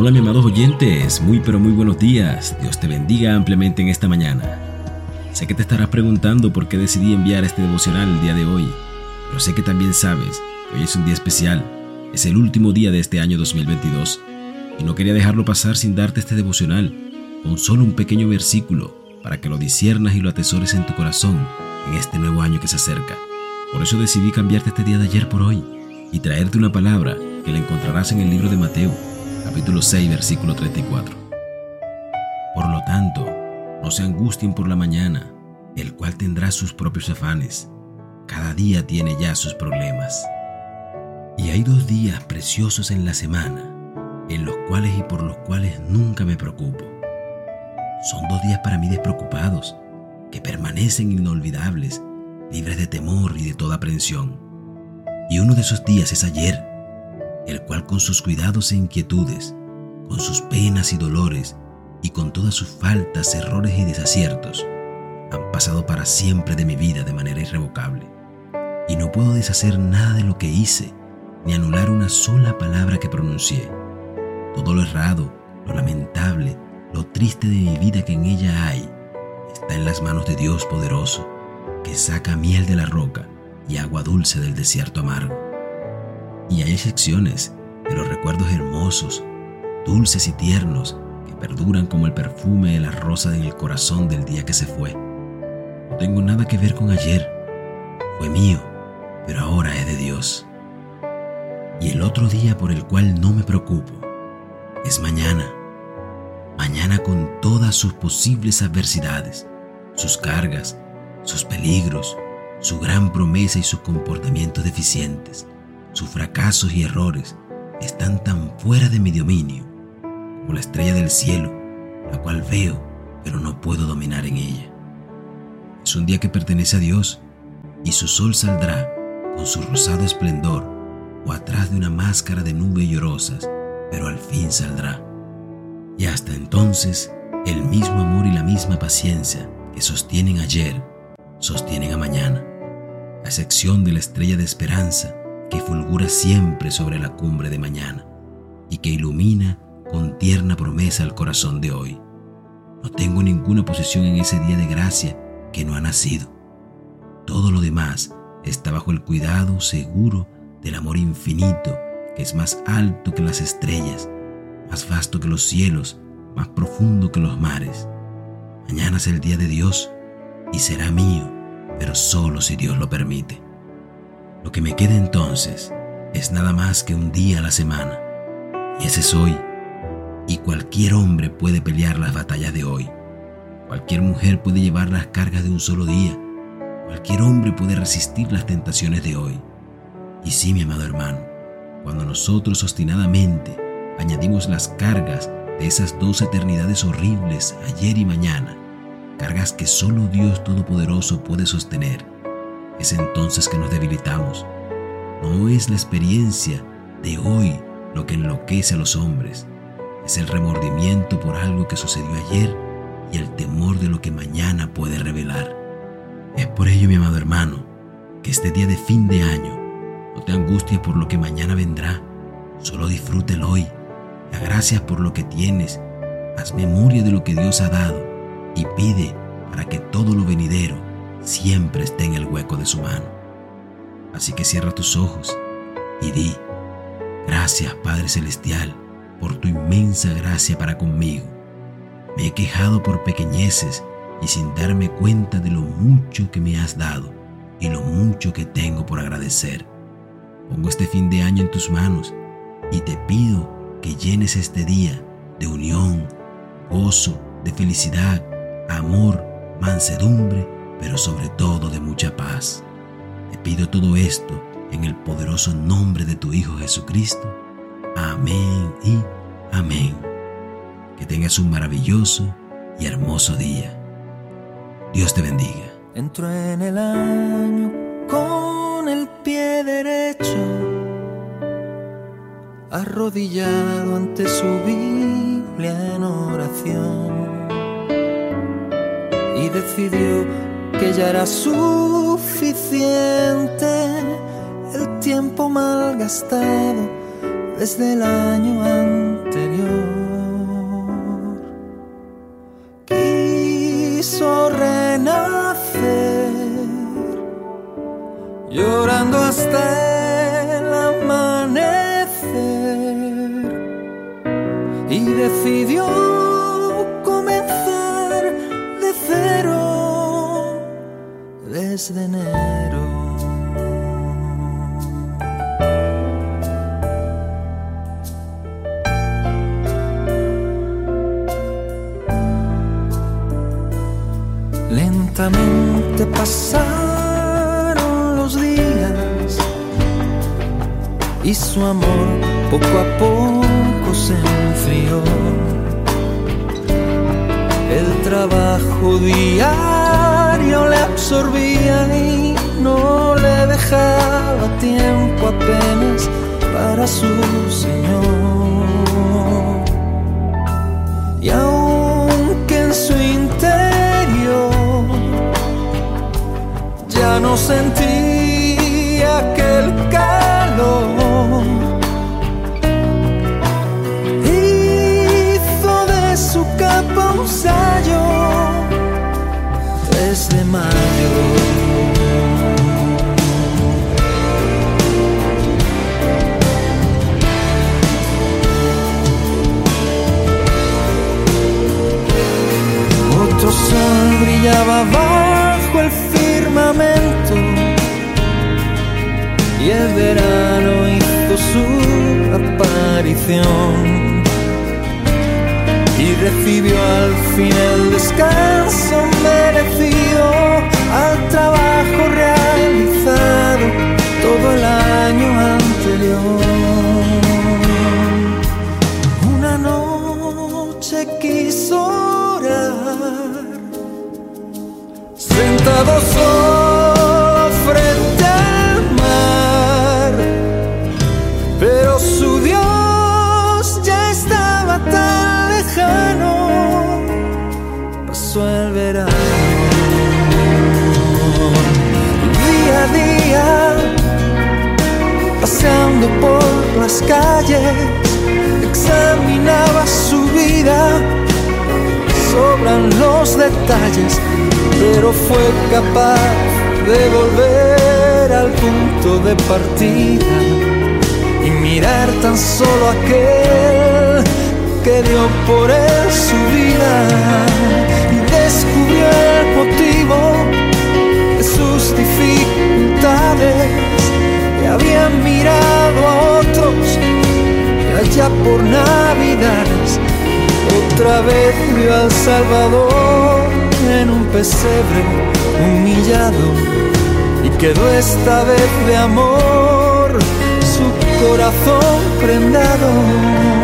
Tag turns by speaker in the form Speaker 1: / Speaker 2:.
Speaker 1: Hola mi amados oyentes, muy pero muy buenos días. Dios te bendiga ampliamente en esta mañana. Sé que te estarás preguntando por qué decidí enviar este devocional el día de hoy, pero sé que también sabes que hoy es un día especial. Es el último día de este año 2022 y no quería dejarlo pasar sin darte este devocional con solo un pequeño versículo para que lo disiernas y lo atesores en tu corazón en este nuevo año que se acerca. Por eso decidí cambiarte este día de ayer por hoy y traerte una palabra que la encontrarás en el libro de Mateo capítulo 6, versículo 34. Por lo tanto, no se angustien por la mañana, el cual tendrá sus propios afanes. Cada día tiene ya sus problemas. Y hay dos días preciosos en la semana, en los cuales y por los cuales nunca me preocupo. Son dos días para mí despreocupados, que permanecen inolvidables, libres de temor y de toda aprensión. Y uno de esos días es ayer, el cual con sus cuidados e inquietudes, con sus penas y dolores, y con todas sus faltas, errores y desaciertos, han pasado para siempre de mi vida de manera irrevocable. Y no puedo deshacer nada de lo que hice, ni anular una sola palabra que pronuncié. Todo lo errado, lo lamentable, lo triste de mi vida que en ella hay, está en las manos de Dios poderoso, que saca miel de la roca y agua dulce del desierto amargo. Y hay excepciones de los recuerdos hermosos, dulces y tiernos que perduran como el perfume de la rosa en el corazón del día que se fue. No tengo nada que ver con ayer. Fue mío, pero ahora es de Dios. Y el otro día por el cual no me preocupo es mañana. Mañana con todas sus posibles adversidades, sus cargas, sus peligros, su gran promesa y sus comportamientos deficientes sus fracasos y errores están tan fuera de mi dominio como la estrella del cielo, la cual veo pero no puedo dominar en ella. Es un día que pertenece a Dios y su sol saldrá con su rosado esplendor o atrás de una máscara de nubes llorosas, pero al fin saldrá. Y hasta entonces, el mismo amor y la misma paciencia que sostienen ayer, sostienen a mañana, a excepción de la estrella de esperanza que fulgura siempre sobre la cumbre de mañana y que ilumina con tierna promesa el corazón de hoy. No tengo ninguna posición en ese día de gracia que no ha nacido. Todo lo demás está bajo el cuidado seguro del amor infinito que es más alto que las estrellas, más vasto que los cielos, más profundo que los mares. Mañana es el día de Dios y será mío, pero solo si Dios lo permite. Lo que me queda entonces es nada más que un día a la semana. Y ese es hoy. Y cualquier hombre puede pelear las batallas de hoy. Cualquier mujer puede llevar las cargas de un solo día. Cualquier hombre puede resistir las tentaciones de hoy. Y sí, mi amado hermano, cuando nosotros obstinadamente añadimos las cargas de esas dos eternidades horribles, ayer y mañana, cargas que solo Dios Todopoderoso puede sostener, es entonces que nos debilitamos. No es la experiencia de hoy lo que enloquece a los hombres, es el remordimiento por algo que sucedió ayer y el temor de lo que mañana puede revelar. Es por ello, mi amado hermano, que este día de fin de año no te angusties por lo que mañana vendrá, solo disfruta el hoy, da gracias por lo que tienes, haz memoria de lo que Dios ha dado y pide para que todo lo venidero siempre esté en el hueco de su mano. Así que cierra tus ojos y di, gracias Padre Celestial por tu inmensa gracia para conmigo. Me he quejado por pequeñeces y sin darme cuenta de lo mucho que me has dado y lo mucho que tengo por agradecer. Pongo este fin de año en tus manos y te pido que llenes este día de unión, gozo, de felicidad, amor, mansedumbre pero sobre todo de mucha paz. Te pido todo esto en el poderoso nombre de tu Hijo Jesucristo. Amén y amén. Que tengas un maravilloso y hermoso día. Dios te bendiga.
Speaker 2: Entro en el año con el pie derecho, arrodillado ante su Biblia en oración, y decidió que ya era suficiente el tiempo malgastado desde el año anterior. Quiso renacer, llorando hasta el amanecer, y decidió enero. Lentamente pasaron los días y su amor poco a poco se enfrió. El trabajo diario le absorbía y no le dejaba tiempo apenas para su Señor. Y aunque en su interior ya no sentía aquel calor, hizo de su capa un Otro sol brillaba bajo el firmamento y el verano hizo su aparición y recibió al fin el descanso merecido paseando por las calles, examinaba su vida. Sobran los detalles, pero fue capaz de volver al punto de partida y mirar tan solo aquel que dio por él su vida. Y descubrió el motivo de sus dificultades habían mirado a otros allá por navidades otra vez vio al Salvador en un pesebre humillado y quedó esta vez de amor su corazón prendado.